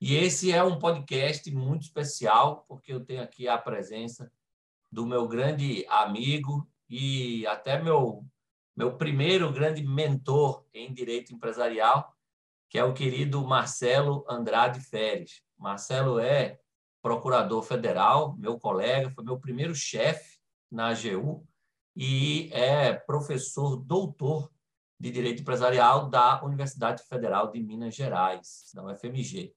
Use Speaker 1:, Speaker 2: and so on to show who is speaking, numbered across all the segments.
Speaker 1: E esse é um podcast muito especial, porque eu tenho aqui a presença do meu grande amigo e até meu, meu primeiro grande mentor em direito empresarial, que é o querido Marcelo Andrade Feres. Marcelo é procurador federal, meu colega, foi meu primeiro chefe na AGU e é professor doutor de Direito Empresarial da Universidade Federal de Minas Gerais, da UFMG.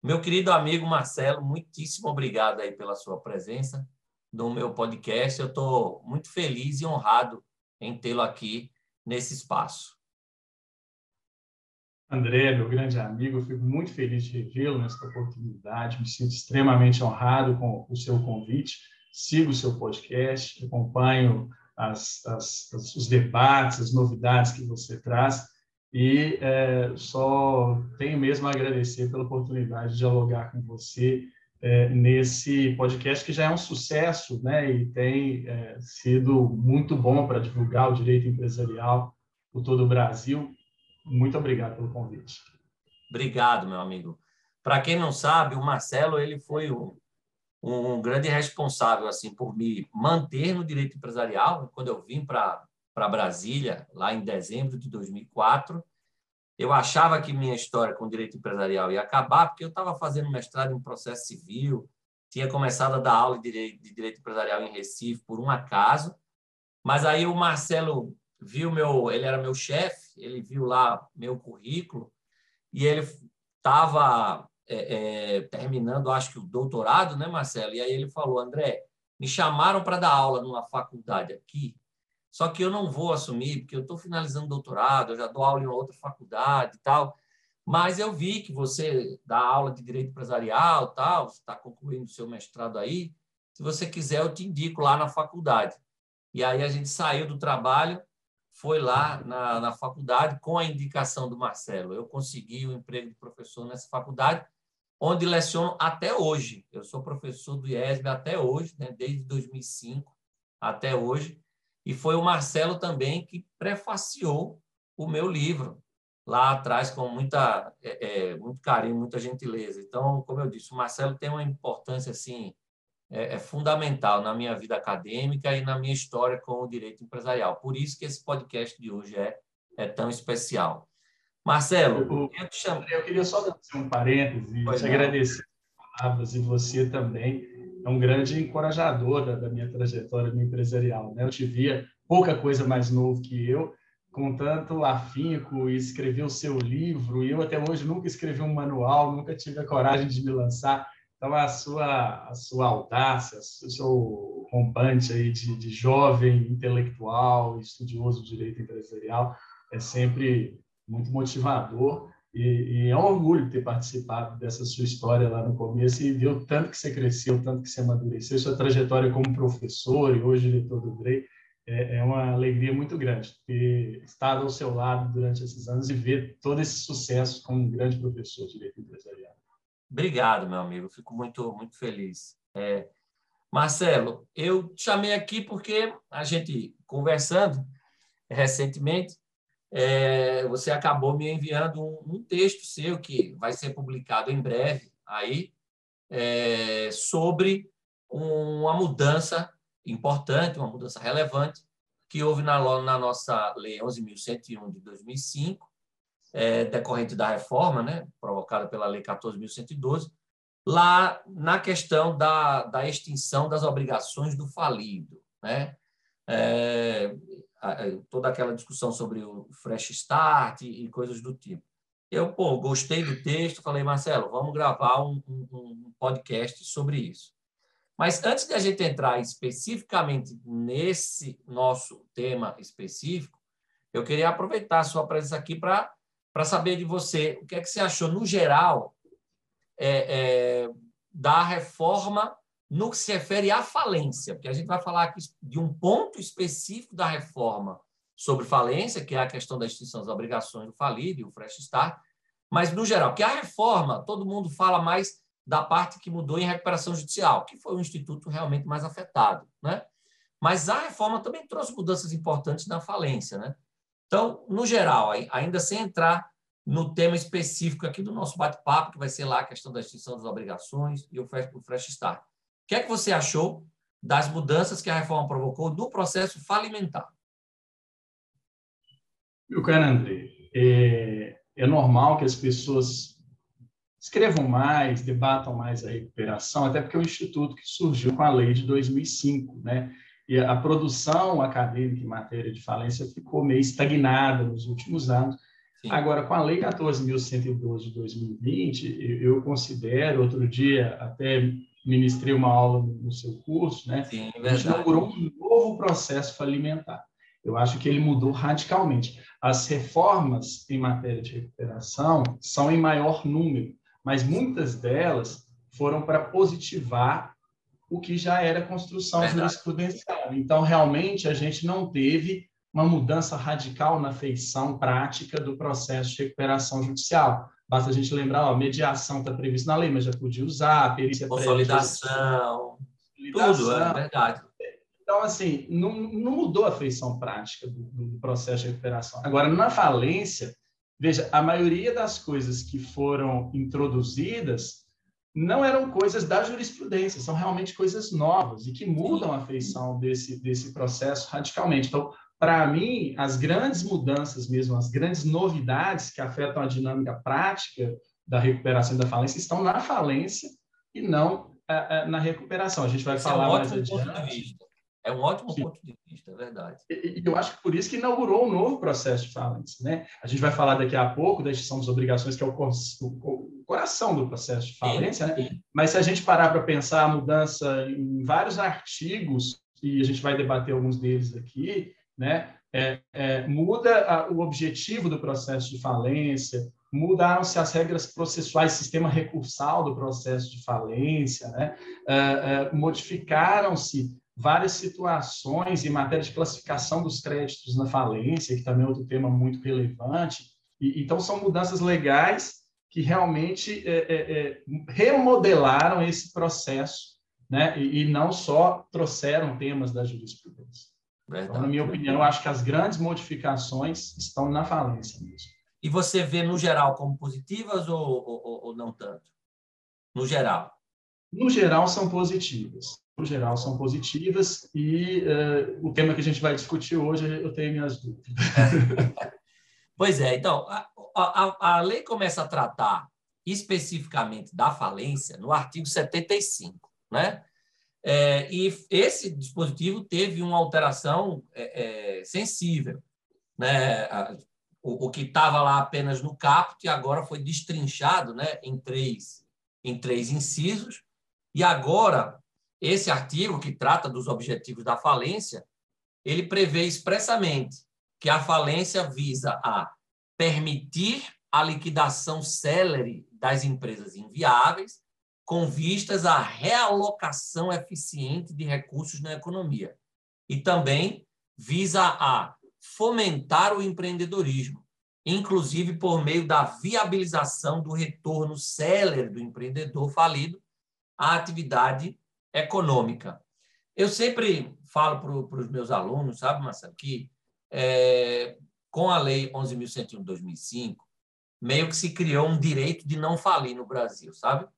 Speaker 1: Meu querido amigo Marcelo, muitíssimo obrigado aí pela sua presença no meu podcast. Eu estou muito feliz e honrado em tê-lo aqui nesse espaço.
Speaker 2: André, meu grande amigo, eu fico muito feliz de revê-lo nesta oportunidade. Me sinto extremamente honrado com o seu convite. Sigo o seu podcast, acompanho as, as, os debates, as novidades que você traz e é, só tenho mesmo a agradecer pela oportunidade de dialogar com você é, nesse podcast que já é um sucesso, né? E tem é, sido muito bom para divulgar o direito empresarial por todo o Brasil. Muito obrigado pelo convite.
Speaker 1: Obrigado, meu amigo. Para quem não sabe, o Marcelo ele foi um, um grande responsável assim por me manter no direito empresarial quando eu vim para para Brasília, lá em dezembro de 2004. Eu achava que minha história com direito empresarial ia acabar, porque eu estava fazendo mestrado em processo civil, tinha começado a dar aula de direito, empresarial em Recife por um acaso, mas aí o Marcelo viu meu, ele era meu chefe, ele viu lá meu currículo e ele estava é, é, terminando, acho que o doutorado, né, Marcelo? E aí ele falou, André, me chamaram para dar aula numa faculdade aqui só que eu não vou assumir, porque eu estou finalizando doutorado, eu já dou aula em outra faculdade e tal. Mas eu vi que você dá aula de direito empresarial, tal, está concluindo o seu mestrado aí. Se você quiser, eu te indico lá na faculdade. E aí a gente saiu do trabalho, foi lá na, na faculdade com a indicação do Marcelo. Eu consegui o emprego de professor nessa faculdade, onde leciono até hoje. Eu sou professor do IESB até hoje, né, desde 2005 até hoje. E foi o Marcelo também que prefaciou o meu livro lá atrás com muita, é, é, muito carinho, muita gentileza. Então, como eu disse, o Marcelo tem uma importância assim é, é, fundamental na minha vida acadêmica e na minha história com o direito empresarial. Por isso que esse podcast de hoje é, é tão especial. Marcelo,
Speaker 2: eu, eu, eu queria só dar um parêntese e te agradecer as palavras e você também é um grande encorajador da, da minha trajetória empresarial. Né? Eu te via pouca coisa mais novo que eu, com tanto afinco e escrever o seu livro, e eu até hoje nunca escrevi um manual, nunca tive a coragem de me lançar. Então, a sua, a sua audácia, o seu rompante aí de, de jovem intelectual, estudioso de direito empresarial, é sempre muito motivador e, e, é um orgulho ter participado dessa sua história lá no começo e ver o tanto que você cresceu, tanto que você amadureceu, sua trajetória como professor e hoje diretor do DREI. É, é uma alegria muito grande ter estado ao seu lado durante esses anos e ver todo esse sucesso como um grande professor de direito empresarial.
Speaker 1: Obrigado, meu amigo. Fico muito, muito feliz. É, Marcelo, eu te chamei aqui porque a gente conversando recentemente, é, você acabou me enviando um, um, texto seu que vai ser publicado em breve aí é, sobre uma mudança importante, uma mudança relevante que houve na, na nossa lei 11.101 de 2005, é, decorrente da reforma, né, provocada pela lei 14.112, lá na questão da, da extinção das obrigações do falido, né? É, toda aquela discussão sobre o fresh start e coisas do tipo. Eu, pô, gostei do texto, falei, Marcelo, vamos gravar um, um, um podcast sobre isso. Mas antes de a gente entrar especificamente nesse nosso tema específico, eu queria aproveitar a sua presença aqui para saber de você o que é que você achou, no geral, é, é, da reforma no que se refere à falência, porque a gente vai falar aqui de um ponto específico da reforma sobre falência, que é a questão da extinção das obrigações do falido e o fresh start, mas no geral, que a reforma, todo mundo fala mais da parte que mudou em recuperação judicial, que foi o instituto realmente mais afetado, né? Mas a reforma também trouxe mudanças importantes na falência, né? Então, no geral, ainda sem entrar no tema específico aqui do nosso bate-papo, que vai ser lá a questão da extinção das obrigações e o fresh start. O que é que você achou das mudanças que a reforma provocou no processo falimentar?
Speaker 2: Meu caro André, é, é normal que as pessoas escrevam mais, debatam mais a recuperação, até porque é um instituto que surgiu com a lei de 2005, né? E a produção acadêmica em matéria de falência ficou meio estagnada nos últimos anos. Sim. Agora, com a Lei 14.112 de 2020, eu considero, outro dia até ministrei uma aula no seu curso, né? Sim, a gente inaugurou um novo processo falimentar. Eu acho que ele mudou radicalmente. As reformas em matéria de recuperação são em maior número, mas muitas delas foram para positivar o que já era construção Verdade. jurisprudencial. Então, realmente, a gente não teve uma mudança radical na feição prática do processo de recuperação judicial. Basta a gente lembrar, ó, mediação está prevista na lei, mas já podia usar, perícia
Speaker 1: consolidação, tudo, é verdade.
Speaker 2: Então, assim, não, não mudou a feição prática do, do processo de recuperação. Agora, na falência, veja, a maioria das coisas que foram introduzidas não eram coisas da jurisprudência, são realmente coisas novas e que mudam a feição desse, desse processo radicalmente. Então, para mim, as grandes mudanças mesmo, as grandes novidades que afetam a dinâmica prática da recuperação e da falência estão na falência e não uh, uh, na recuperação. A gente vai Esse falar é um mais adiante.
Speaker 1: É um ótimo Sim. ponto de vista, é verdade.
Speaker 2: E, eu acho que por isso que inaugurou um novo processo de falência. Né? A gente vai falar daqui a pouco da extinção das obrigações, que é o, o coração do processo de falência. Sim, né? Mas se a gente parar para pensar a mudança em vários artigos, e a gente vai debater alguns deles aqui, né? É, é, muda a, o objetivo do processo de falência, mudaram-se as regras processuais, sistema recursal do processo de falência, né? É, é modificaram-se várias situações em matéria de classificação dos créditos na falência, que também é outro tema muito relevante. E, então, são mudanças legais que realmente é, é, remodelaram esse processo, né? E, e, não só trouxeram temas da jurisprudência. Então, na minha opinião, eu acho que as grandes modificações estão na falência mesmo.
Speaker 1: E você vê, no geral, como positivas ou, ou, ou não tanto? No geral?
Speaker 2: No geral, são positivas no geral, são positivas e uh, o tema que a gente vai discutir hoje, eu tenho minhas dúvidas.
Speaker 1: pois é, então, a, a, a lei começa a tratar especificamente da falência no artigo 75, né? É, e esse dispositivo teve uma alteração é, é, sensível, né? O, o que estava lá apenas no caput agora foi destrinchado, né? Em três, em três incisos e agora esse artigo, que trata dos objetivos da falência, ele prevê expressamente que a falência visa a permitir a liquidação célere das empresas inviáveis, com vistas à realocação eficiente de recursos na economia. E também visa a fomentar o empreendedorismo, inclusive por meio da viabilização do retorno célere do empreendedor falido à atividade econômica. Eu sempre falo para os meus alunos, sabe, Marcelo, que é, com a Lei 11.101 de 2005, meio que se criou um direito de não falir no Brasil, sabe?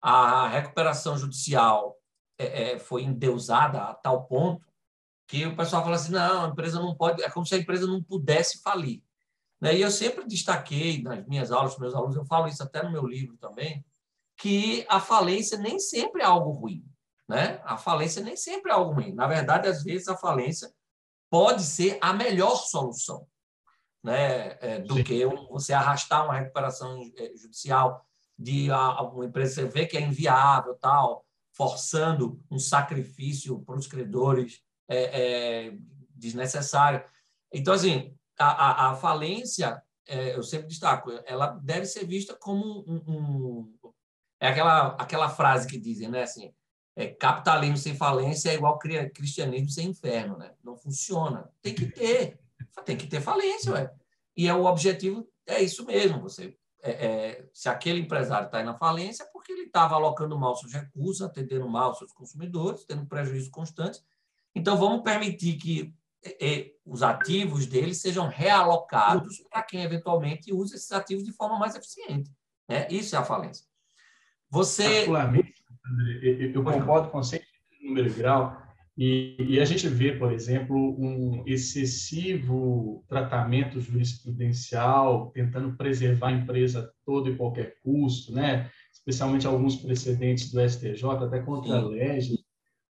Speaker 1: A recuperação judicial é, é, foi endeusada a tal ponto que o pessoal fala assim, não, a empresa não pode, é como se a empresa não pudesse falir. Né? E eu sempre destaquei nas minhas aulas, meus alunos, eu falo isso até no meu livro também, que a falência nem sempre é algo ruim. Né? A falência nem sempre é algo ruim. Na verdade, às vezes, a falência pode ser a melhor solução né? É, do Sim. que você arrastar uma recuperação é, judicial de uma empresa que você vê que é inviável, tal, forçando um sacrifício para os credores é, é, desnecessário. Então, assim, a, a, a falência, é, eu sempre destaco, ela deve ser vista como um, um, É aquela, aquela frase que dizem, né? Assim, é, capitalismo sem falência é igual cristianismo sem inferno, né? Não funciona. Tem que ter. Tem que ter falência, ué. E é o objetivo é isso mesmo. Você, é, é, se aquele empresário está na falência, é porque ele estava alocando mal seus recursos, atendendo mal seus consumidores, tendo prejuízo constante. Então, vamos permitir que é, é, os ativos dele sejam realocados para quem eventualmente use esses ativos de forma mais eficiente. Né? Isso é a falência. Você.
Speaker 2: Particularmente, André, eu concordo com você em número grau, e, e, a gente vê, por exemplo, um excessivo tratamento jurisprudencial, tentando preservar a empresa a todo e qualquer custo, né? especialmente alguns precedentes do STJ, até contra a lei,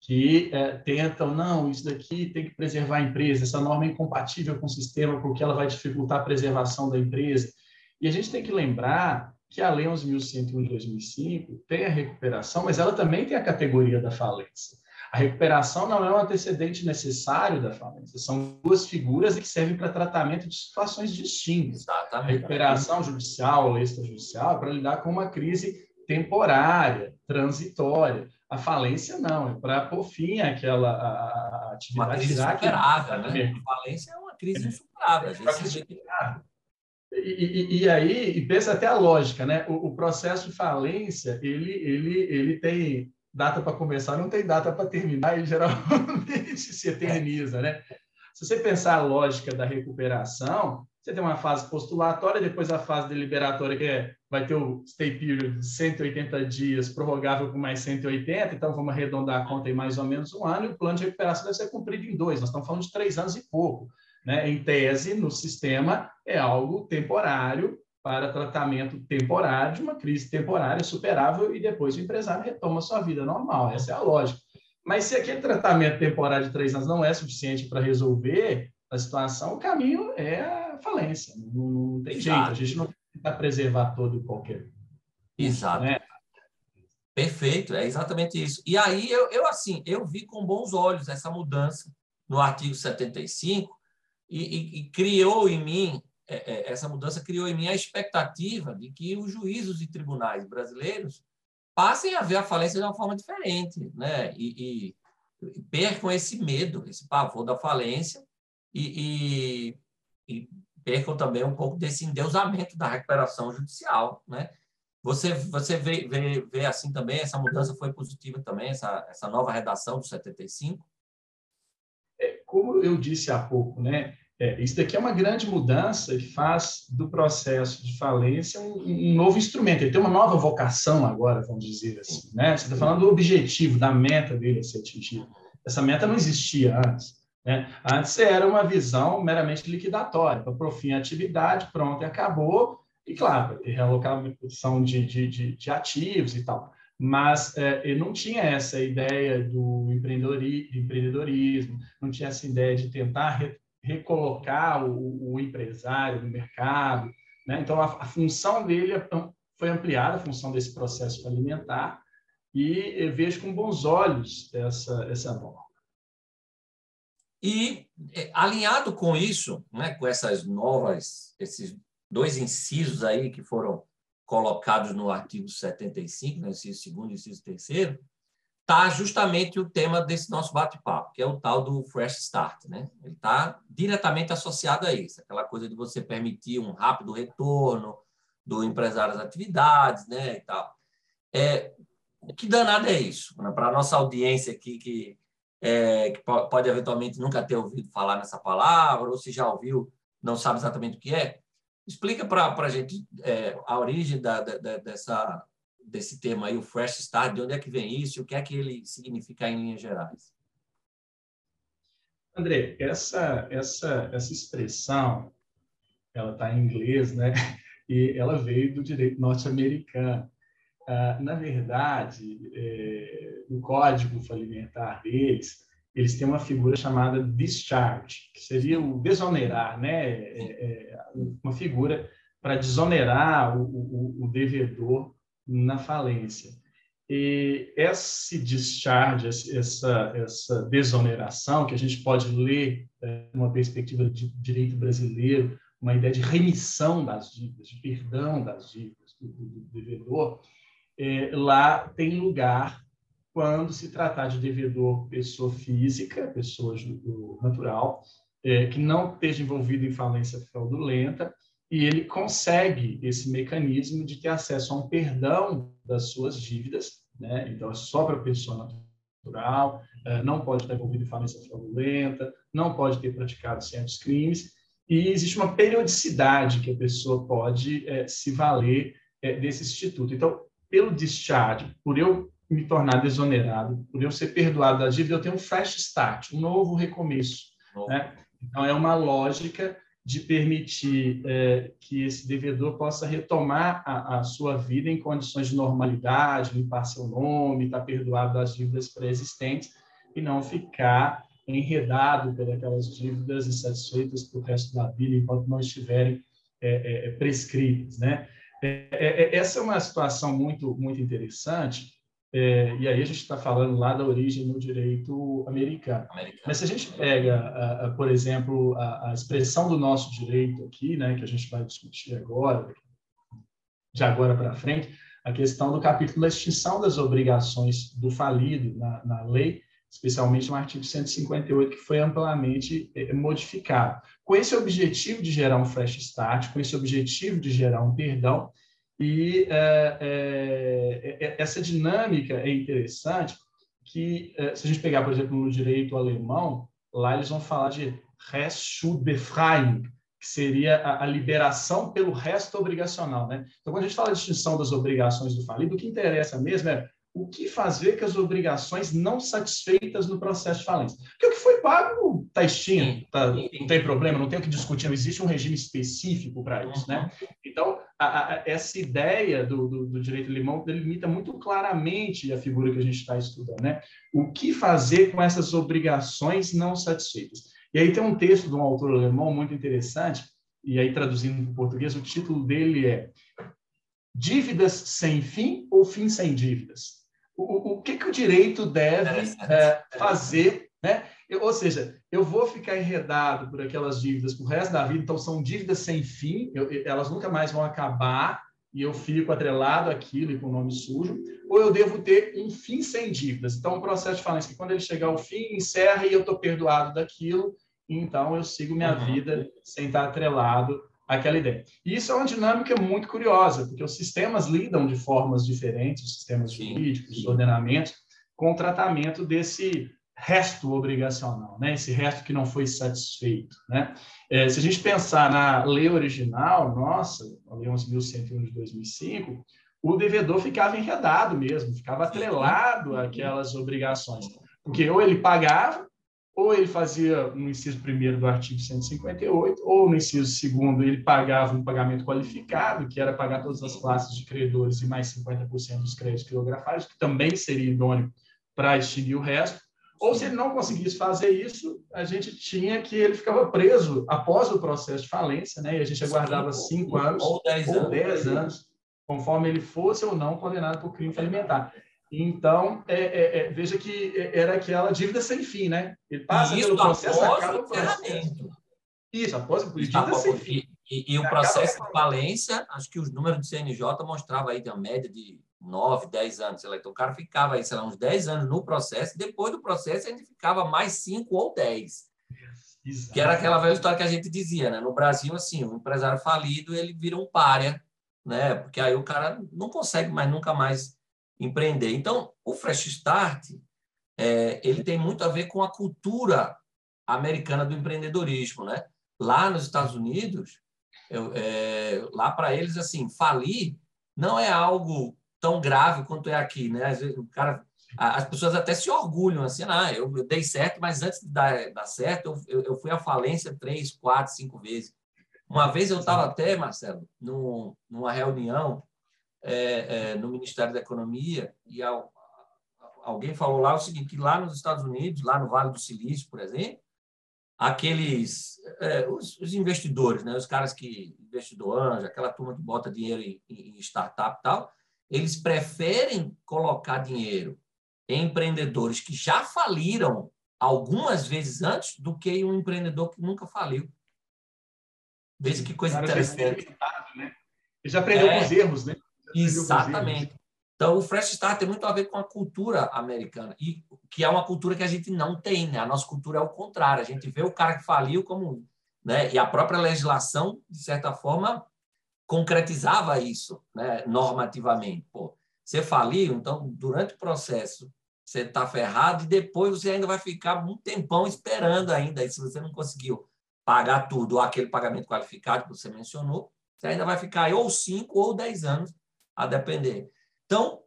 Speaker 2: que é, tentam, não, isso daqui tem que preservar a empresa, essa norma é incompatível com o sistema porque ela vai dificultar a preservação da empresa. E a gente tem que lembrar que a Lei 11.101 de 2005 tem a recuperação, mas ela também tem a categoria da falência. A recuperação não é um antecedente necessário da falência, são duas figuras que servem para tratamento de situações distintas. Exatamente. A recuperação judicial ou extrajudicial é para lidar com uma crise temporária, transitória. A falência não, é para pôr fim àquela a, a atividade.
Speaker 1: Uma crise insuperável, né? A falência é uma crise insuperável. É,
Speaker 2: e, e, e, aí, e pensa até a lógica, né? O, o, processo de falência, ele, ele, ele tem data para começar, não tem data para terminar, e geralmente se eterniza, né? Se você pensar a lógica da recuperação, você tem uma fase postulatória, depois a fase deliberatória, que é, vai ter o stay period de 180 dias, prorrogável com mais 180, então vamos arredondar a conta em mais ou menos um ano, e o plano de recuperação deve ser cumprido em dois, nós estamos falando de três anos e pouco. Né? Em tese, no sistema, é algo temporário, para tratamento temporário de uma crise temporária superável e depois o empresário retoma sua vida normal. Essa é a lógica. Mas se aquele tratamento temporário de três anos não é suficiente para resolver a situação, o caminho é a falência. Não, não tem Exato. jeito. A gente não tenta preservar todo e qualquer.
Speaker 1: Exato. Né? Perfeito, é exatamente isso. E aí eu, eu assim, eu vi com bons olhos essa mudança no artigo 75 e, e, e criou em mim essa mudança criou em mim a expectativa de que os juízos e tribunais brasileiros passem a ver a falência de uma forma diferente, né? E, e, e percam esse medo, esse pavor da falência e, e, percam também um pouco desse endeusamento da recuperação judicial, né? Você, você vê, vê, vê assim também, essa mudança foi positiva também, essa, essa nova redação do 75?
Speaker 2: É, como eu disse há pouco, né? É, isso daqui é uma grande mudança e faz do processo de falência um, um, novo instrumento. Ele tem uma nova vocação agora, vamos dizer assim. Né? Você está falando do objetivo, da meta dele a ser atingida. Essa meta não existia antes. Né? Antes era uma visão meramente liquidatória, para por fim a atividade, pronto, acabou. E, claro, ter realocação de, de, de, de ativos e tal mas é, ele não tinha essa ideia do empreendedorismo, não tinha essa ideia de tentar recolocar o, o empresário no mercado. Né? Então, a, a, função dele é foi ampliada, a função desse processo alimentar, e vejo com bons olhos essa, essa norma.
Speaker 1: E é, alinhado com isso, né, com essas novas, esses dois incisos aí que foram colocados no artigo 75, né, inciso segundo e inciso terceiro, está justamente o tema desse nosso bate-papo, que é o tal do Fresh Start. Né? Ele está diretamente associado a isso, aquela coisa de você permitir um rápido retorno do empresário às atividades né, e tal. É, que danado é isso? Né? Para a nossa audiência aqui, que, é, que pode eventualmente nunca ter ouvido falar nessa palavra, ou se já ouviu, não sabe exatamente o que é, explica para a gente é, a origem da, da, dessa desse tema aí, o Fresh Start, de onde é que vem isso, o que é que ele significa em linhas gerais?
Speaker 2: André, essa, essa, essa expressão, ela está em inglês, né? E ela veio do direito norte-americano. Ah, na verdade, é, no código falimentar deles, eles têm uma figura chamada discharge, que seria o desonerar, né? É, é, uma figura para desonerar o, o, o devedor na falência. E esse discharge, essa, essa desoneração, que a gente pode ler é, uma perspectiva de direito brasileiro, uma ideia de remissão das dívidas, de perdão das dívidas do, do, do devedor, é, lá tem lugar quando se tratar de devedor pessoa física, pessoa natural, é, que não esteja envolvido em falência fraudulenta, e ele consegue esse mecanismo de ter acesso a um perdão das suas dívidas, né? então é só para a pessoa natural, é, não pode estar envolvido em falência fraudulenta, não pode ter praticado certos crimes, e existe uma periodicidade que a pessoa pode é, se valer é, desse instituto. Então, pelo discharge, por eu me tornar desonerado, por eu ser perdoado da dívida, eu tenho um fresh start, um novo recomeço. Né? Então, é uma lógica de permitir é, que esse devedor possa retomar a, a, sua vida em condições de normalidade, limpar seu nome, estar perdoado das dívidas pré-existentes e não ficar enredado pelas dívidas insatisfeitas para o resto da vida enquanto não estiverem é, é, prescritas, né? É, é, é, essa é uma situação muito, muito interessante, é, e aí a gente está falando lá da origem no direito americano. americano. Mas se a gente pega, a, a, por exemplo, a, a, expressão do nosso direito aqui, né, que a gente vai discutir agora, de agora para frente, a questão do capítulo da extinção das obrigações do falido na, na lei, especialmente no artigo 158, que foi amplamente é, modificado. Com esse objetivo de gerar um fresh start, com esse objetivo de gerar um perdão, e é, é, é, essa dinâmica é interessante, que é, se a gente pegar, por exemplo, no direito alemão, lá eles vão falar de Restschuldbefreiung, que seria a, a, liberação pelo resto obrigacional. Né? Então, quando a gente fala de extinção das obrigações do falido, o que interessa mesmo é o que fazer com as obrigações não satisfeitas no processo de falência. Porque o que foi pago está extinto, tá, não tem problema, não tem o que discutir, não existe um regime específico para isso. Né? Então, a, a, essa ideia do, do, do, direito limão delimita muito claramente a figura que a gente está estudando. Né? O que fazer com essas obrigações não satisfeitas? E aí tem um texto de um autor alemão muito interessante, e aí traduzindo para o português, o título dele é Dívidas sem fim ou fim sem dívidas? o, o que, que o direito deve é, fazer, né? Ou seja, eu vou ficar enredado por aquelas dívidas o resto da vida, então são dívidas sem fim, eu, elas nunca mais vão acabar e eu fico atrelado àquilo e com o nome sujo, ou eu devo ter um fim sem dívidas. Então, o processo de falência, que quando ele chegar ao fim, encerra e eu estou perdoado daquilo, então eu sigo minha uhum. vida sem estar atrelado aquela ideia. E isso é uma dinâmica muito curiosa, porque os sistemas lidam de formas diferentes, os sistemas jurídicos, os ordenamentos, com o tratamento desse resto obrigacional, né? esse resto que não foi satisfeito. Né? É, se a gente pensar na lei original, nossa, a Lei 11.101 de 2005, o devedor ficava enredado mesmo, ficava atrelado àquelas obrigações, porque ou ele pagava ou ele fazia no inciso primeiro do artigo 158, ou no inciso segundo ele pagava um pagamento qualificado, que era pagar todas as classes de credores e mais 50% dos créditos quirografários, que também seria idôneo para extinguir o resto. Ou se ele não conseguisse fazer isso, a gente tinha que ele ficava preso após o processo de falência, né? E a gente aguardava cinco, anos ou dez, ou anos, dez anos, conforme ele fosse ou não condenado por crime alimentar. Então, é, é, é, veja que era aquela dívida sem fim, né? Ele passa
Speaker 1: Isso
Speaker 2: pelo processo,
Speaker 1: acaba o processo.
Speaker 2: Isso, após o dívida sem fim.
Speaker 1: E, e, o processo de falência, acho que os números do CNJ mostravam aí uma média de 9, 10 anos. Sei lá. Então, o cara ficava aí, sei lá, uns 10 anos no processo. Depois do processo, ele ficava mais 5 ou 10. Exato. Que era aquela velha história que a gente dizia, né? No Brasil, assim, o um empresário falido, ele vira um párea, né? Porque aí o cara não consegue mais, nunca mais empreender. Então, o Fresh Start é, ele tem muito a ver com a cultura americana do empreendedorismo, né? Lá nos Estados Unidos, eu, é, lá para eles assim, falir não é algo tão grave quanto é aqui, né? Às vezes, o cara, as pessoas até se orgulham assim, ah, eu, dei certo, mas antes de dar, dar certo, eu, eu, fui à falência três, quatro, cinco vezes. Uma vez eu estava até, Marcelo, num, numa reunião é, é, no Ministério da Economia e ao, alguém falou lá o seguinte, que lá nos Estados Unidos, lá no Vale do Silício, por exemplo, aqueles é, os, os, investidores, né, os caras que investidor anjo, aquela turma que bota dinheiro em, em startup e tal, eles preferem colocar dinheiro em empreendedores que já faliram algumas vezes antes do que em um empreendedor que nunca faliu. Veja que coisa interessante.
Speaker 2: Né? Ele já aprendeu é, com os erros, né?
Speaker 1: Exatamente. Então, o Fresh Start tem muito a ver com a cultura americana, e que é uma cultura que a gente não tem. Né? A nossa cultura é o contrário. A gente vê o cara que faliu como. Né? E a própria legislação, de certa forma, concretizava isso né? normativamente. Pô, você faliu, então, durante o processo, você está ferrado e depois você ainda vai ficar um tempão esperando ainda. E se você não conseguiu pagar tudo, aquele pagamento qualificado que você mencionou, você ainda vai ficar aí ou cinco ou dez anos, a depender. Então,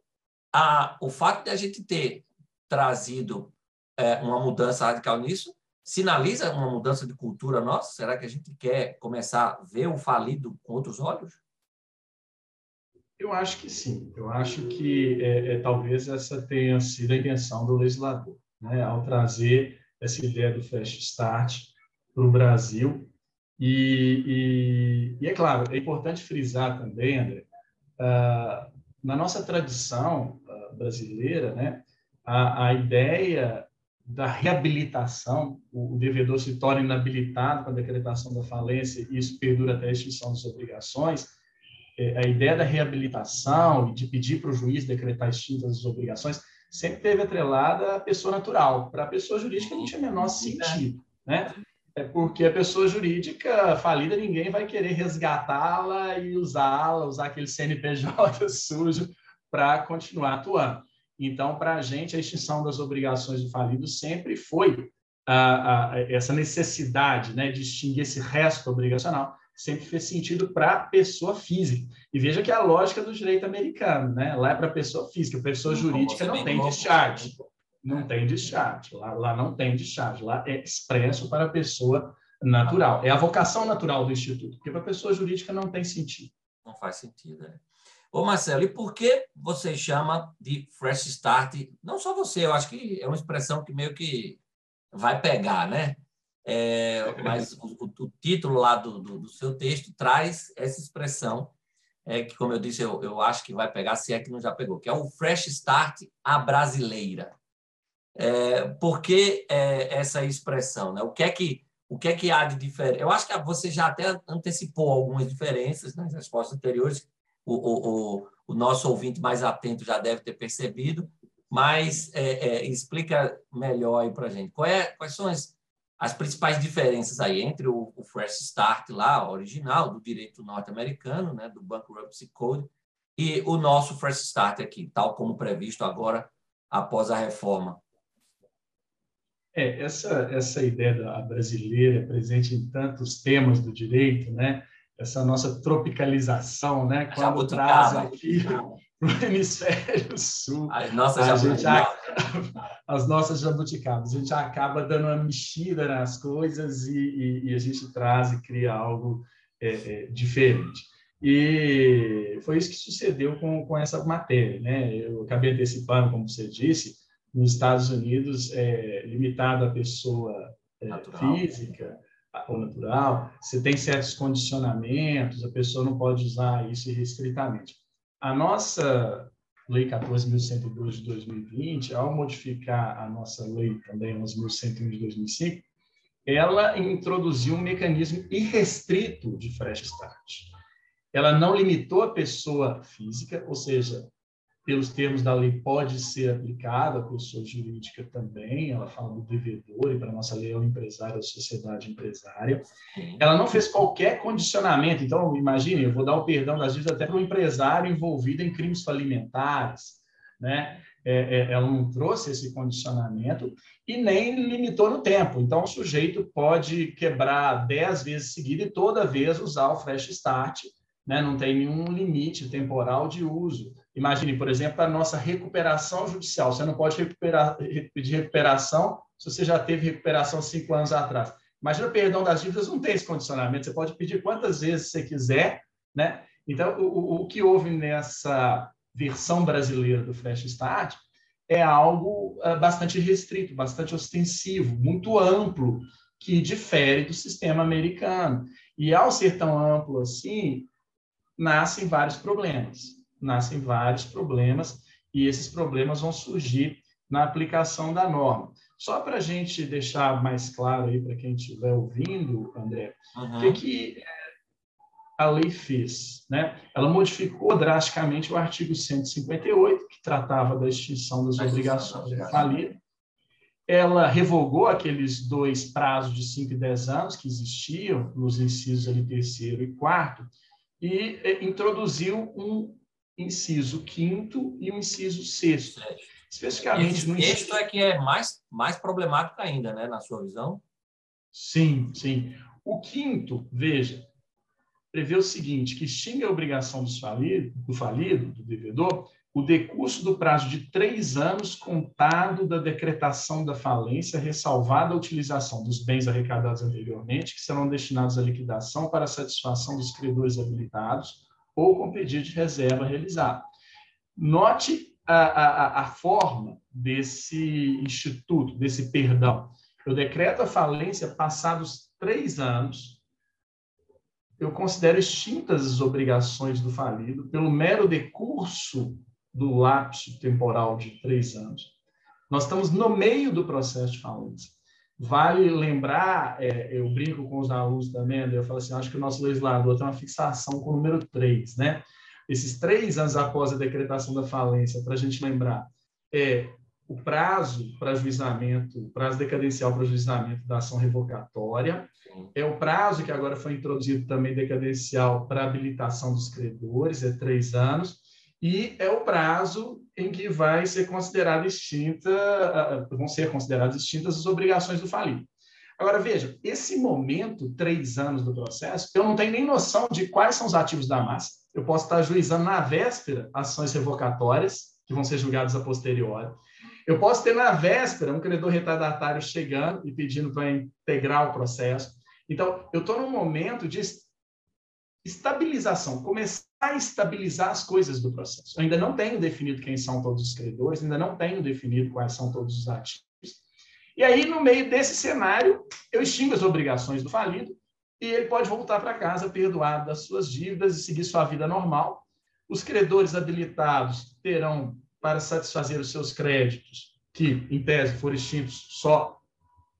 Speaker 1: a, o fato de a gente ter trazido é, uma mudança radical nisso sinaliza uma mudança de cultura nossa? Será que a gente quer começar a ver o falido com outros olhos?
Speaker 2: Eu acho que sim. Eu acho que é, é, talvez essa tenha sido a intenção do legislador, né? ao trazer essa ideia do Fresh Start para o Brasil. E, e, e, é claro, é importante frisar também, André, uh, na nossa tradição uh, brasileira, né, a, a, ideia da reabilitação, o, devedor se torna inabilitado com a decretação da falência e isso perdura até a extinção das obrigações, é, a ideia da reabilitação e de pedir para o juiz decretar extintas as obrigações sempre teve atrelada à pessoa natural. Para a pessoa jurídica não tinha menor sentido, né? É porque a pessoa jurídica falida, ninguém vai querer resgatá-la e usá-la, usar aquele CNPJ sujo para continuar atuando. Então, para a gente, a extinção das obrigações do falido sempre foi a, a, essa necessidade né, de extinguir esse resto obrigacional, sempre fez sentido para a pessoa física. E veja que é a lógica do direito americano, né? lá é para a pessoa física, a pessoa jurídica não tem discharge não tem discharge. Lá, lá não tem discharge. Lá é expresso para a pessoa natural. É a vocação natural do Instituto, porque para a pessoa jurídica não tem sentido.
Speaker 1: Não faz sentido, né? Ô, Marcelo, e por que você chama de Fresh Start? Não só você, eu acho que é uma expressão que meio que vai pegar, né? É, mas o, o, título lá do, do, do, seu texto traz essa expressão, é, que, como eu disse, eu, eu acho que vai pegar, se é que não já pegou, que é o Fresh Start à brasileira. É, por que é, essa expressão? Né? O, que é que, o que é que há de diferente? Eu acho que você já até antecipou algumas diferenças nas respostas anteriores, o, o, o, nosso ouvinte mais atento já deve ter percebido, mas é, é explica melhor aí para a gente. É, quais são as, as principais diferenças aí entre o, o Fresh Start lá, original, do direito norte-americano, né, do Bankruptcy Code, e o nosso Fresh Start aqui, tal como previsto agora após a reforma
Speaker 2: é, essa, essa ideia da brasileira presente em tantos temas do direito, né? Essa nossa tropicalização, né? quando traz aqui para o hemisfério sul,
Speaker 1: as nossas, a gente
Speaker 2: as nossas jabuticabas. A gente acaba dando uma mexida nas coisas e, e, e a gente traz e cria algo é, é, diferente. E foi isso que sucedeu com, com essa matéria. Né? Eu acabei antecipando, como você disse, nos Estados Unidos é limitado à pessoa é, física ou natural, você tem certos condicionamentos, a pessoa não pode usar isso irrestritamente. A nossa Lei 14.102 de 2020, ao modificar a nossa lei também, 11.101 de 2005, ela introduziu um mecanismo irrestrito de fresh start. Ela não limitou a pessoa física, ou seja, pelos termos da lei, pode ser aplicada à pessoa jurídica também. Ela fala do devedor, e para a nossa lei é o empresário, a sociedade empresária. Ela não fez qualquer condicionamento. Então, imagine, eu vou dar o perdão das dívidas até para o empresário envolvido em crimes falimentares. Né? É, é, ela não trouxe esse condicionamento e nem limitou no tempo. Então, o sujeito pode quebrar dez vezes seguida e toda vez usar o fresh start, né? não tem nenhum limite temporal de uso. Imagine, por exemplo, a nossa recuperação judicial. Você não pode recuperar, pedir recuperação se você já teve recuperação cinco anos atrás. Imagina o perdão das dívidas, não tem esse condicionamento. Você pode pedir quantas vezes você quiser, né? Então, o, o que houve nessa versão brasileira do Fresh Start é algo uh, bastante restrito, bastante ostensivo, muito amplo, que difere do sistema americano. E ao ser tão amplo assim, nascem vários problemas nascem vários problemas e esses problemas vão surgir na aplicação da norma. Só para a gente deixar mais claro aí para quem estiver ouvindo, André, uhum. o que, que é, a lei fez? Né? Ela modificou drasticamente o artigo 158, tratava da extinção das obrigações de falir. Ela revogou aqueles dois prazos de 5 e 10 anos que existiam nos incisos ali terceiro e quarto e introduziu um inciso quinto e um inciso sexto.
Speaker 1: Especificamente no sexto é que é mais, mais problemático ainda, né, na sua visão?
Speaker 2: Sim, sim. O quinto, veja, prevê o seguinte, que extingue a obrigação do falido, do falido, do devedor, o decurso do prazo de três anos contado da decretação da falência, ressalvada a utilização dos bens arrecadados anteriormente, que serão destinados à liquidação para satisfação dos credores habilitados ou com pedido de reserva realizado. Note a, a, a forma desse instituto, desse perdão. Eu decreto a falência passados três anos, eu considero extintas as obrigações do falido pelo mero decurso do lapso temporal de três anos. Nós estamos no meio do processo de falência. Vale lembrar, é, eu brinco com os alunos também, eu falo assim, acho que o nosso legislador tem uma fixação com o número três, né? Esses três anos após a decretação da falência, para a gente lembrar, é o prazo para juizamento, o prazo decadencial para juizamento da ação revocatória, é o prazo que agora foi introduzido também decadencial para habilitação dos credores, é três anos, e é o prazo em que vai ser considerada extinta, vão ser consideradas extintas as obrigações do falido. Agora, veja, esse momento, três anos do processo, eu não tenho nem noção de quais são os ativos da massa. Eu posso estar juizando na véspera ações revocatórias, que vão ser julgadas a posteriori. Eu posso ter na véspera um credor retardatário chegando e pedindo para integrar o processo. Então, eu estou num momento de estabilização, começar a estabilizar as coisas do processo. Eu ainda não tenho definido quem são todos os credores, ainda não tenho definido quais são todos os ativos. E aí, no meio desse cenário, eu extingo as obrigações do falido e ele pode voltar para casa perdoado das suas dívidas e seguir sua vida normal. Os credores habilitados terão para satisfazer os seus créditos, que, em tese, foram extintos só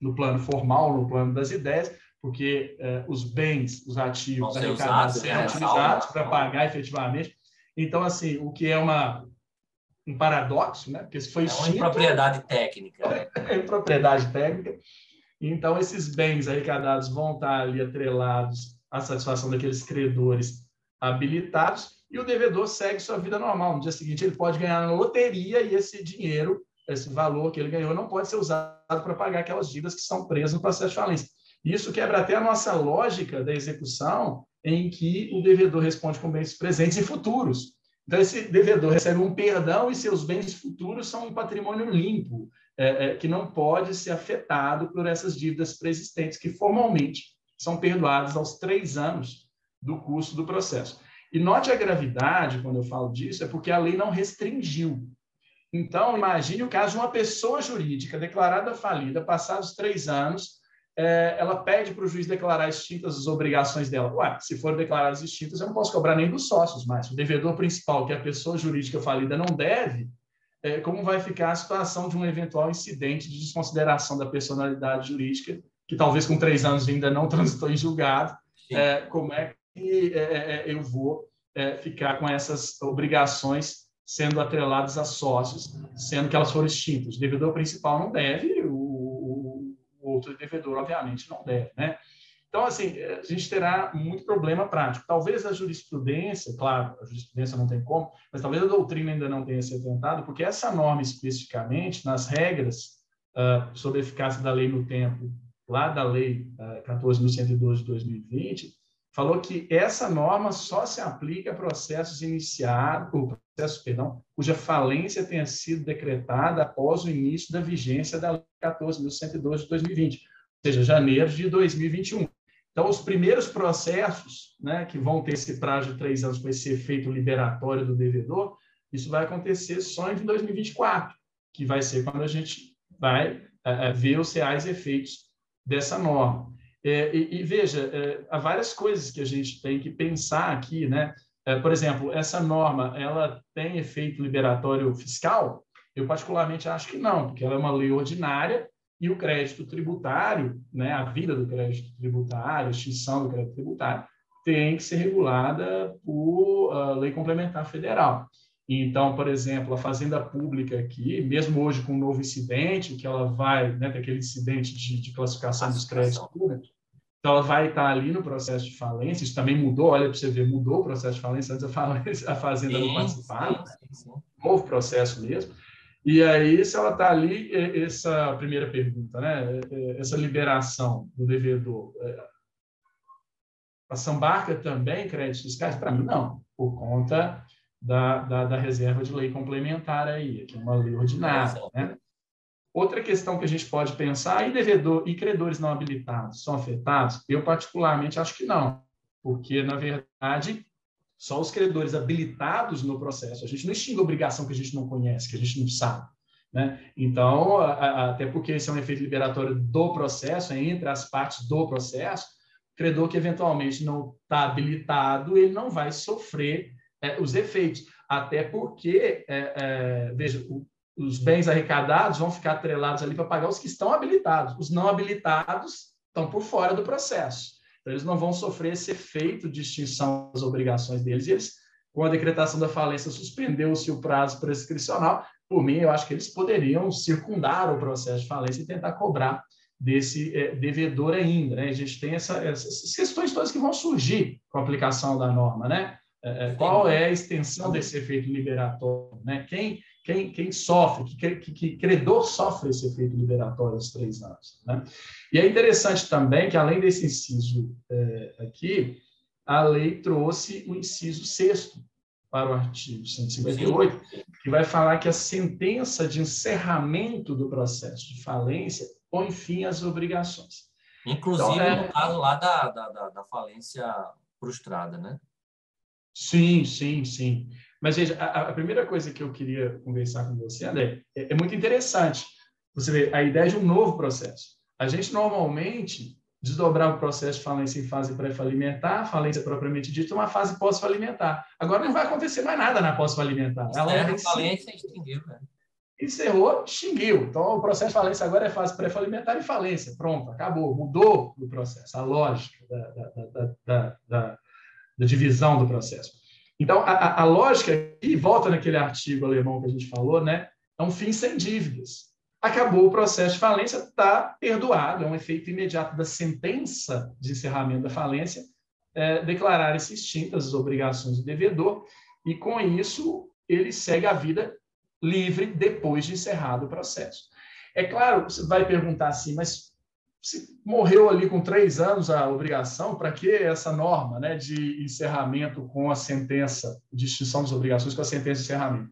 Speaker 2: no plano formal, no plano das ideias, porque eh, os bens, os ativos arrecadados serão né? utilizados para pagar efetivamente. Então, assim, o que é uma, um paradoxo, né? Porque se foi.
Speaker 1: É uma impropriedade técnica. Né?
Speaker 2: É impropriedade técnica. Então, esses bens arrecadados vão estar ali atrelados à satisfação daqueles credores habilitados e o devedor segue sua vida normal. No dia seguinte, ele pode ganhar na loteria e esse dinheiro, esse valor que ele ganhou, não pode ser usado para pagar aquelas dívidas que estão presas no processo de falência. Isso quebra até a nossa lógica da execução, em que o devedor responde com bens presentes e futuros. Então, esse devedor recebe um perdão e seus bens futuros são um patrimônio limpo, é, é, que não pode ser afetado por essas dívidas preexistentes, que formalmente são perdoadas aos três anos do curso do processo. E note a gravidade, quando eu falo disso, é porque a lei não restringiu. Então, imagine o caso de uma pessoa jurídica declarada falida, passados três anos, é, ela pede para o juiz declarar extintas as obrigações dela. Ué, se forem declaradas extintas, eu não posso cobrar nem dos sócios mais. O devedor principal, que é a pessoa jurídica falida, não deve. É, como vai ficar a situação de um eventual incidente de desconsideração da personalidade jurídica, que talvez com três anos ainda não transitou em julgado? É, como é que é, é, eu vou ficar com essas obrigações sendo atreladas a sócios, sendo que elas foram extintas? O devedor principal não deve, outro devedor, obviamente, não deve, né? Então, assim, a gente terá muito problema prático. Talvez a jurisprudência, claro, a jurisprudência não tem como, mas talvez a doutrina ainda não tenha se atentado, porque essa norma especificamente, nas regras uh, sobre a eficácia da lei no tempo, lá da lei uh, ah, 14.112 de 2020, falou que essa norma só se aplica a processos iniciados, ou processos, perdão, cuja falência tenha sido decretada após o início da vigência da lei 14.112 de 2020, ou seja, janeiro de 2021. Então, os primeiros processos, né, que vão ter esse prazo de três anos para esse efeito liberatório do devedor, isso vai acontecer só em 2024, que vai ser quando a gente vai é, ver os reais efeitos dessa norma. É, e, e, veja, é, há várias coisas que a gente tem que pensar aqui, né? É, por exemplo, essa norma, ela tem efeito liberatório fiscal? Eu particularmente acho que não, porque ela é uma lei ordinária e o crédito tributário, né, a vida do crédito tributário, a extinção do crédito tributário, tem que ser regulada por uh, lei complementar federal. Então, por exemplo, a fazenda pública aqui, mesmo hoje com um novo incidente, que ela vai, né, daquele incidente de, de classificação dos créditos públicos, então ela vai estar ali no processo de falência, isso também mudou, olha para você ver, mudou o processo de falência, antes a, falência, a fazenda sim, não participava, sim, sim, novo processo mesmo. E aí, se ela está ali, essa primeira pergunta, né, essa liberação do devedor, é, a Sambarca também, créditos fiscais? Para mim, não, por conta da, da, da, reserva de lei complementar aí, que é uma lei ordinária. Né? Outra questão que a gente pode pensar, e devedor e credores não habilitados são afetados? Eu, particularmente, acho que não, porque, na verdade, só os credores habilitados no processo. A gente não extingue obrigação que a gente não conhece, que a gente não sabe. Né? Então, até porque esse é um efeito liberatório do processo, é entre as partes do processo, o credor que eventualmente não está habilitado, ele não vai sofrer é, os efeitos. Até porque, é, é, veja, o, os bens arrecadados vão ficar atrelados ali para pagar os que estão habilitados. Os não habilitados estão por fora do processo. Então, eles não vão sofrer esse efeito de extinção das obrigações deles. E eles, com a decretação da falência, suspendeu-se o prazo prescricional. Por mim, eu acho que eles poderiam circundar o processo de falência e tentar cobrar desse é, devedor ainda. Né? A gente tem essa, essas questões todas que vão surgir com a aplicação da norma. Né? É, é, qual é a extensão desse efeito liberatório? Né? Quem, quem, quem sofre, que, que, que credor sofre esse efeito liberatório aos três anos? Né? E é interessante também que, além desse inciso é, aqui, a lei trouxe o inciso sexto para o artigo 158, que vai falar que a sentença de encerramento do processo de falência põe fim às obrigações.
Speaker 1: Inclusive então, é... no caso lá da, da, da falência frustrada, né?
Speaker 2: Sim, sim, sim. Mas veja, a, a, primeira coisa que eu queria conversar com você, André, é, é muito interessante. Você vê a ideia de um novo processo. A gente normalmente desdobrava o processo de falência em fase pré-falimentar, falência propriamente dita, uma fase pós-falimentar. Agora não vai acontecer mais nada na pós-falimentar.
Speaker 1: Ela é falência extinguiu, né?
Speaker 2: Encerrou, extinguiu. Então, o processo de falência agora é fase pré-falimentar e falência. Pronto, acabou. Mudou o processo, a lógica da, da, da, da da divisão do processo. Então, a, a lógica, e volta naquele artigo alemão que a gente falou, né? É um fim sem dívidas. Acabou o processo de falência, está perdoado, é um efeito imediato da sentença de encerramento da falência, é, declarar-se extintas as obrigações do devedor, e com isso ele segue a vida livre depois de encerrado o processo. É claro, você vai perguntar assim, mas se morreu ali com três anos a obrigação, para que essa norma né, de encerramento com a sentença de extinção das obrigações com a sentença de encerramento?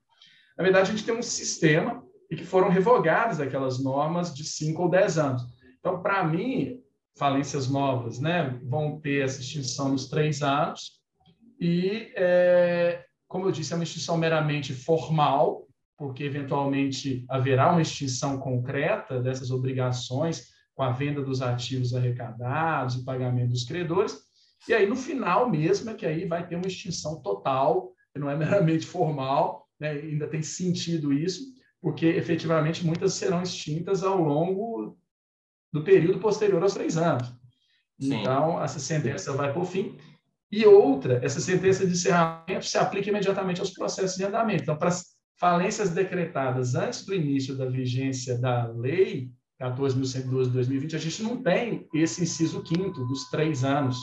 Speaker 2: Na verdade, a gente tem um sistema e que foram revogadas aquelas normas de cinco ou dez anos. Então, para mim, falências novas né, vão ter essa extinção nos três anos e, é, como eu disse, é uma extinção meramente formal, porque eventualmente haverá uma extinção concreta dessas obrigações com a venda dos ativos arrecadados e pagamento dos credores. E aí, no final mesmo, é que aí vai ter uma extinção total, que não é meramente formal, né? ainda tem sentido isso, porque efetivamente muitas serão extintas ao longo do período posterior aos três anos. Sim. Então, essa sentença vai por fim. E outra, essa sentença de encerramento se aplica imediatamente aos processos de andamento. Então, para falências decretadas antes do início da vigência da lei, 14.112 de 2020, a gente não tem esse inciso quinto dos três anos.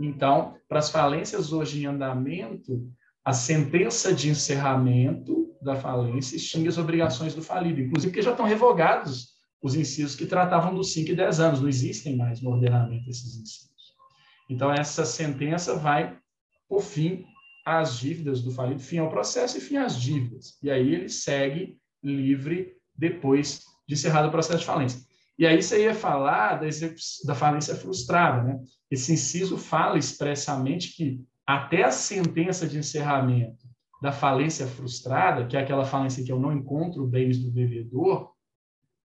Speaker 2: Então, para as falências hoje em andamento, a sentença de encerramento da falência extingue as obrigações do falido, inclusive porque já estão revogados os incisos que tratavam dos 5 e 10 anos, não existem mais no ordenamento esses incisos. Então, essa sentença vai, por fim, às dívidas do falido, fim ao processo e fim às dívidas. E aí ele segue livre depois de encerrado o processo de falência. E aí você ia falar da, da falência frustrada. Né? Esse inciso fala expressamente que até a sentença de encerramento da falência frustrada, que é aquela falência que eu não encontro bens do devedor,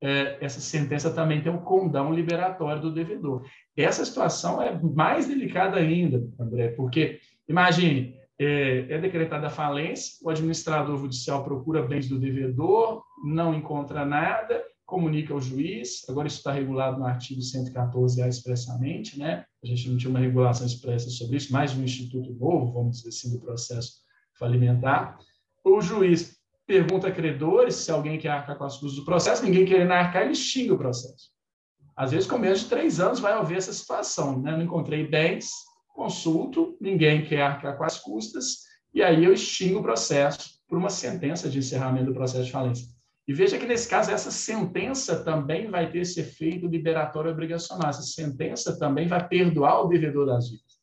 Speaker 2: é, essa sentença também tem um condão liberatório do devedor. Essa situação é mais delicada ainda, André, porque, imagine, é, é decretada a falência, o administrador judicial procura bens do devedor, não encontra nada, comunica ao juiz, agora isso está regulado no artigo 114A expressamente, né? A gente não tinha uma regulação expressa sobre isso, mais um instituto novo, vamos dizer assim, do processo falimentar. o juiz pergunta a credores se alguém quer arcar com as custas do processo, ninguém querendo arcar, ele xinga o processo. Às vezes, com menos de três anos, vai haver essa situação. Né? Não encontrei bens, consulto, ninguém quer arcar com as custas, e aí eu extingo o processo por uma sentença de encerramento do processo de falência. E veja que, nesse caso, essa sentença também vai ter esse efeito liberatório obrigacional. Essa sentença também vai perdoar o devedor das dívidas.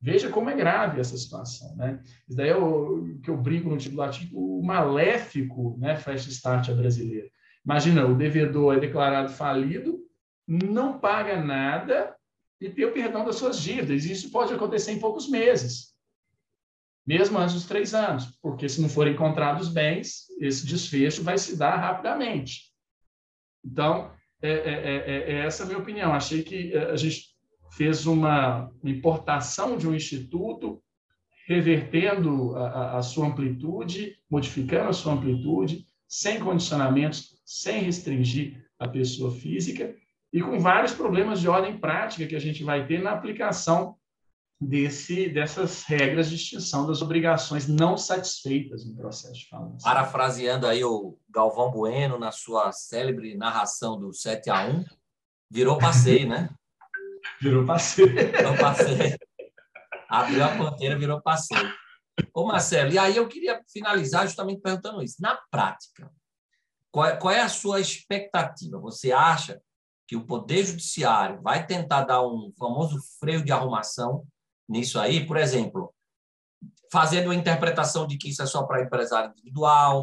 Speaker 2: Veja como é grave essa situação. Né? Isso daí é o que eu brinco no tipo do artigo, o maléfico né, flash start brasileira. Imagina, o devedor é declarado falido, não paga nada e tem o perdão das suas dívidas. Isso pode acontecer em poucos meses mesmo antes dos três anos, porque se não forem encontrados bens, esse desfecho vai se dar rapidamente. Então, é, é, é, é essa a minha opinião. Achei que a gente fez uma importação de um instituto, revertendo a, a sua amplitude, modificando a sua amplitude, sem condicionamentos, sem restringir a pessoa física, e com vários problemas de ordem prática que a gente vai ter na aplicação desse, dessas regras de extinção das obrigações não satisfeitas no processo de falência.
Speaker 1: Parafraseando aí o Galvão Bueno na sua célebre narração do 7 a 1, virou passeio, né?
Speaker 2: Virou passeio.
Speaker 1: Virou passeio. Abriu a ponteira, virou passeio. Ô Marcelo, e aí eu queria finalizar justamente perguntando isso. Na prática, qual é, qual é a sua expectativa? Você acha que o Poder Judiciário vai tentar dar um famoso freio de arrumação nisso aí, por exemplo, fazendo a interpretação de que isso é só para empresário individual,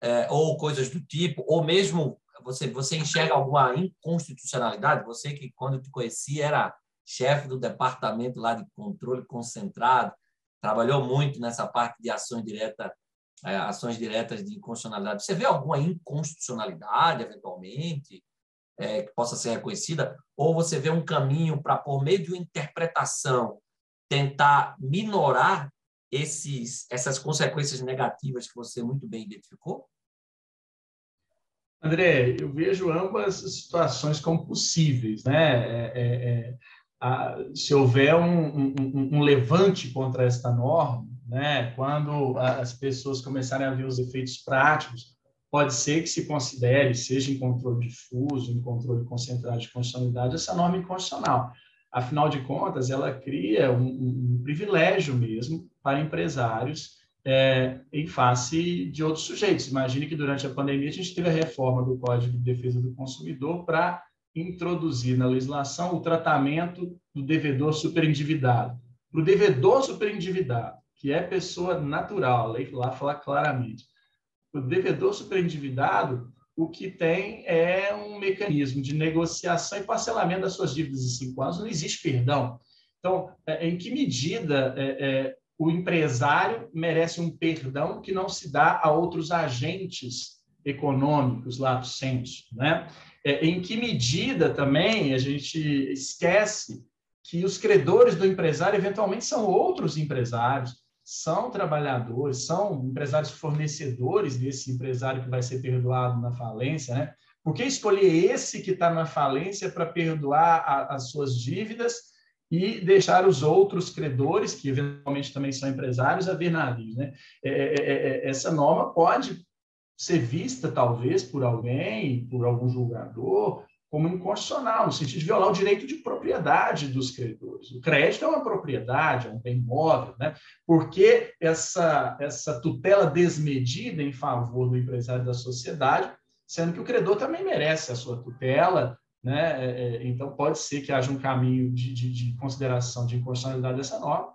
Speaker 1: é, ou coisas do tipo, ou mesmo você, você enxerga alguma inconstitucionalidade, você que, quando te conheci, era chefe do departamento lá de controle concentrado, trabalhou muito nessa parte de ações diretas, é, ações diretas de inconstitucionalidade. Você vê alguma inconstitucionalidade, eventualmente, é, que possa ser reconhecida? Ou você vê um caminho para, por meio de uma interpretação tentar minorar esses, essas consequências negativas que você muito bem identificou?
Speaker 2: André, eu vejo ambas situações como possíveis. Né? É, é, é, a, se houver um, um, um, levante contra esta norma, né? quando as pessoas começarem a ver os efeitos práticos, pode ser que se considere, seja em controle difuso, em controle concentrado de constitucionalidade, essa norma inconstitucional afinal de contas, ela cria um, um privilégio mesmo para empresários é, em face de outros sujeitos. Imagine que durante a pandemia a gente teve a reforma do Código de Defesa do Consumidor para introduzir na legislação o tratamento do devedor superendividado. Para o devedor superendividado, que é pessoa natural, a lei lá fala claramente, o devedor superendividado, o que tem é um mecanismo de negociação e parcelamento das suas dívidas em cinco anos, não existe perdão. Então, é, em que medida é, é, o empresário merece um perdão que não se dá a outros agentes econômicos, lá do senso? Né? É, em que medida também a gente esquece que os credores do empresário eventualmente são outros empresários, são trabalhadores, são empresários fornecedores desse empresário que vai ser perdoado na falência, né? Por que escolher esse que está na falência para perdoar a, as suas dívidas e deixar os outros credores, que eventualmente também são empresários, a ver navios, né? É, é, é, é essa norma pode ser vista, talvez, por alguém, por algum julgador, como inconstitucional, no sentido de violar o direito de propriedade dos credores. O crédito é uma propriedade, é um bem móvel, né? Porque essa, essa tutela desmedida em favor do empresário da sociedade, sendo que o credor também merece a sua tutela, né? É, é, então, pode ser que haja um caminho de, de, de consideração de inconstitucionalidade dessa norma,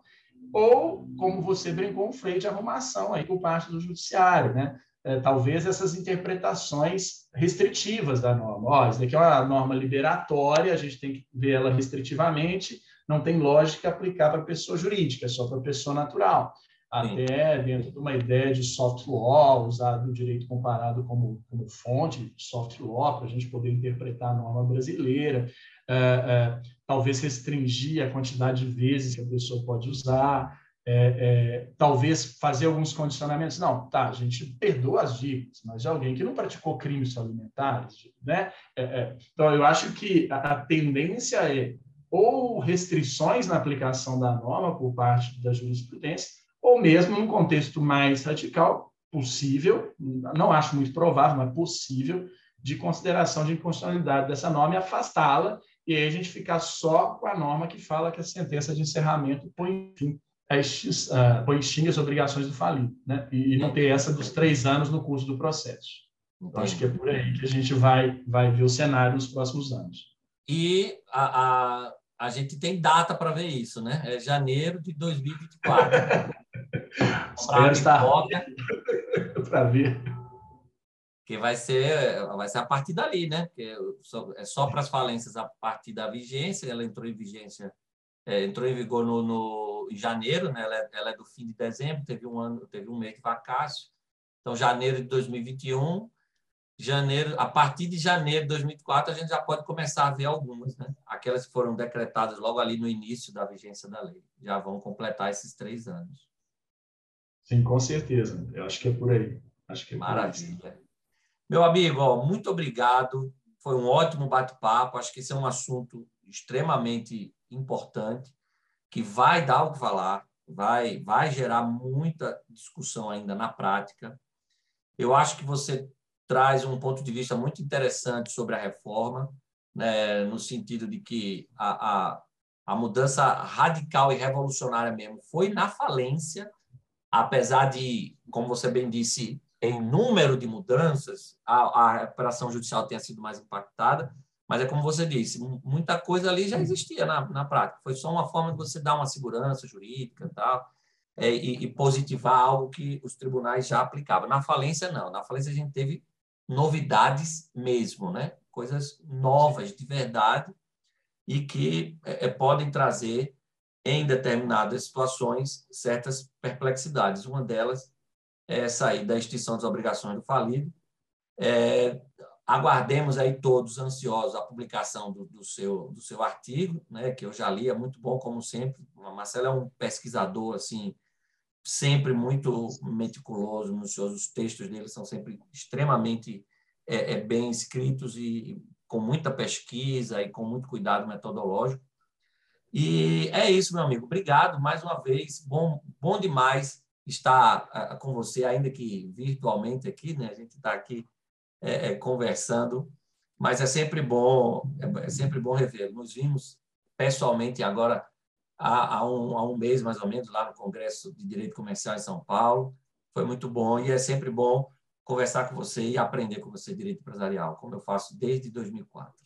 Speaker 2: ou, como você brincou, um freio de arrumação aí por parte do judiciário, né? É, talvez essas interpretações restritivas da norma. Ó, isso daqui é uma norma liberatória, a gente tem que ver ela restritivamente, não tem lógica aplicar para pessoa jurídica, é só para pessoa natural. Até Sim. dentro de uma ideia de soft law, usar o direito comparado como, como fonte, soft law, para a gente poder interpretar a norma brasileira, é, é, talvez restringir a quantidade de vezes que a pessoa pode usar, é, é, talvez fazer alguns condicionamentos. Não, tá, a gente perdoa as dívidas, mas de alguém que não praticou crimes alimentares, né? É, é, então, eu acho que a, a, tendência é ou restrições na aplicação da norma por parte da jurisprudência, ou mesmo, num contexto mais radical, possível, não acho muito provável, mas possível, de consideração de inconstitucionalidade dessa norma e afastá-la, e aí a gente ficar só com a norma que fala que a sentença de encerramento põe fim uh, põe extingue as obrigações do falido, né? E, e, não ter essa dos três anos no curso do processo. Então, acho que é por aí que a gente vai, vai ver o cenário nos próximos anos.
Speaker 1: E a, a, a gente tem data para ver isso, né? É janeiro de 2024.
Speaker 2: Espero estar para ver.
Speaker 1: Que vai ser, vai ser a partir dali, né? Porque é só para as falências a partir da vigência. Ela entrou em vigência, é, entrou em vigor no, no em janeiro, né? Ela é, ela é, do fim de dezembro. Teve um ano, teve um mês de vacácio. Então, janeiro de 2021 janeiro, a partir de janeiro de 2004, a gente já pode começar a ver algumas, né? Aquelas que foram decretadas logo ali no início da vigência da lei, já vão completar esses três anos.
Speaker 2: Sim, com certeza. Eu acho que é por aí. Acho que é
Speaker 1: Maravilha. Meu amigo, ó, muito obrigado. Foi um ótimo bate-papo. Acho que esse é um assunto extremamente importante que vai dar o que falar, vai, vai gerar muita discussão ainda na prática. Eu acho que você traz um ponto de vista muito interessante sobre a reforma, né, no sentido de que a, a, a mudança radical e revolucionária mesmo foi na falência, apesar de, como você bem disse, em número de mudanças, a, a recuperação judicial tenha sido mais impactada, mas é como você disse, muita coisa ali já existia na, na prática. Foi só uma forma de você dar uma segurança jurídica e tal, é, e, e positivar algo que os tribunais já aplicavam. Na falência, não. Na falência, a gente teve novidades mesmo, né? coisas novas de verdade e que é, é, podem trazer em determinadas situações certas perplexidades. Uma delas é sair da extinção das obrigações do falido. É, aguardemos aí todos ansiosos a publicação do, do, seu, do seu artigo, né, que eu já li, é muito bom, como sempre. O Marcelo é um pesquisador assim sempre muito meticuloso seus os textos dele são sempre extremamente é, é, bem escritos e com muita pesquisa e com muito cuidado metodológico. E é isso, meu amigo. Obrigado mais uma vez. Bom, bom demais estar com você, ainda que virtualmente aqui, né? A gente está aqui é, é, conversando, mas é sempre bom, é, é sempre bom rever. Nos vimos pessoalmente agora há, há, um, há um mês, mais ou menos, lá no Congresso de Direito Comercial em São Paulo. Foi muito bom e é sempre bom conversar com você e aprender com você direito empresarial, como eu faço desde 2004.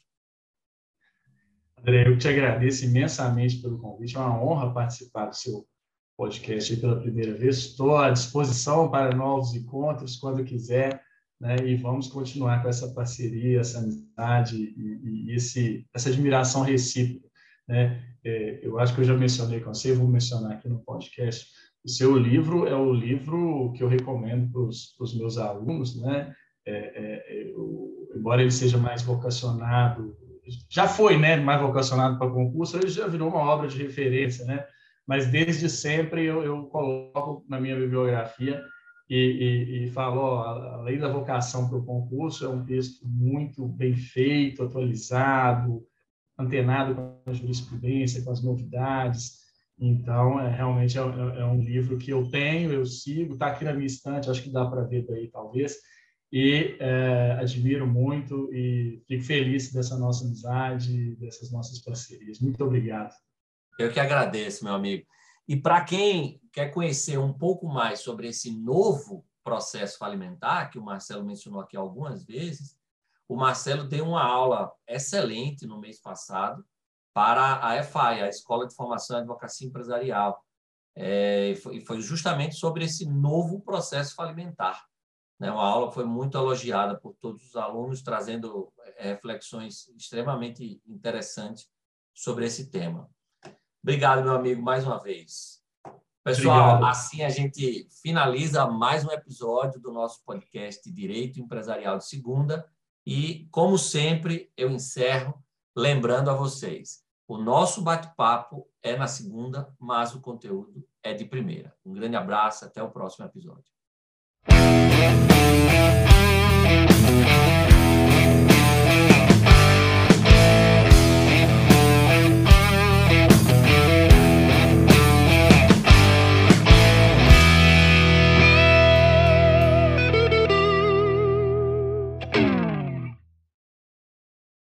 Speaker 2: André, eu te agradeço imensamente pelo convite. É uma honra participar do seu podcast pela primeira vez. Estou à disposição para novos encontros quando quiser, né? E vamos continuar com essa parceria, essa amizade e, e esse, essa admiração recíproca, né? É, eu acho que eu já mencionei com você, vou mencionar aqui no podcast. O seu livro é o livro que eu recomendo para os meus alunos, né? É, é, eu, embora ele seja mais vocacionado, já foi, né, mais vocacionado para concurso, ele já virou uma obra de referência, né? Mas desde sempre eu, eu coloco na minha bibliografia e, e, e falo, ó, além da vocação para o concurso, é um texto muito bem feito, atualizado, antenado com a jurisprudência, com as novidades. Então, é, realmente é, é, é, um livro que eu tenho, eu sigo, está aqui na minha estante, acho que dá para ver daí, talvez, e é, admiro muito e fico feliz dessa nossa amizade, dessas nossas parcerias. Muito obrigado.
Speaker 1: Eu que agradeço, meu amigo. E para quem quer conhecer um pouco mais sobre esse novo processo falimentar, que o Marcelo mencionou aqui algumas vezes, o Marcelo deu uma aula excelente no mês passado para a EFAI, a Escola de Formação e Advocacia Empresarial. É, e foi, justamente sobre esse novo processo falimentar. Né? Uma aula foi muito elogiada por todos os alunos, trazendo é, reflexões extremamente interessantes sobre esse tema. Obrigado, meu amigo, mais uma vez. Pessoal, Obrigado. assim a gente finaliza mais um episódio do nosso podcast Direito Empresarial de Segunda. E, como sempre, eu encerro lembrando a vocês: o nosso bate-papo é na segunda, mas o conteúdo é de primeira. Um grande abraço, até o próximo episódio.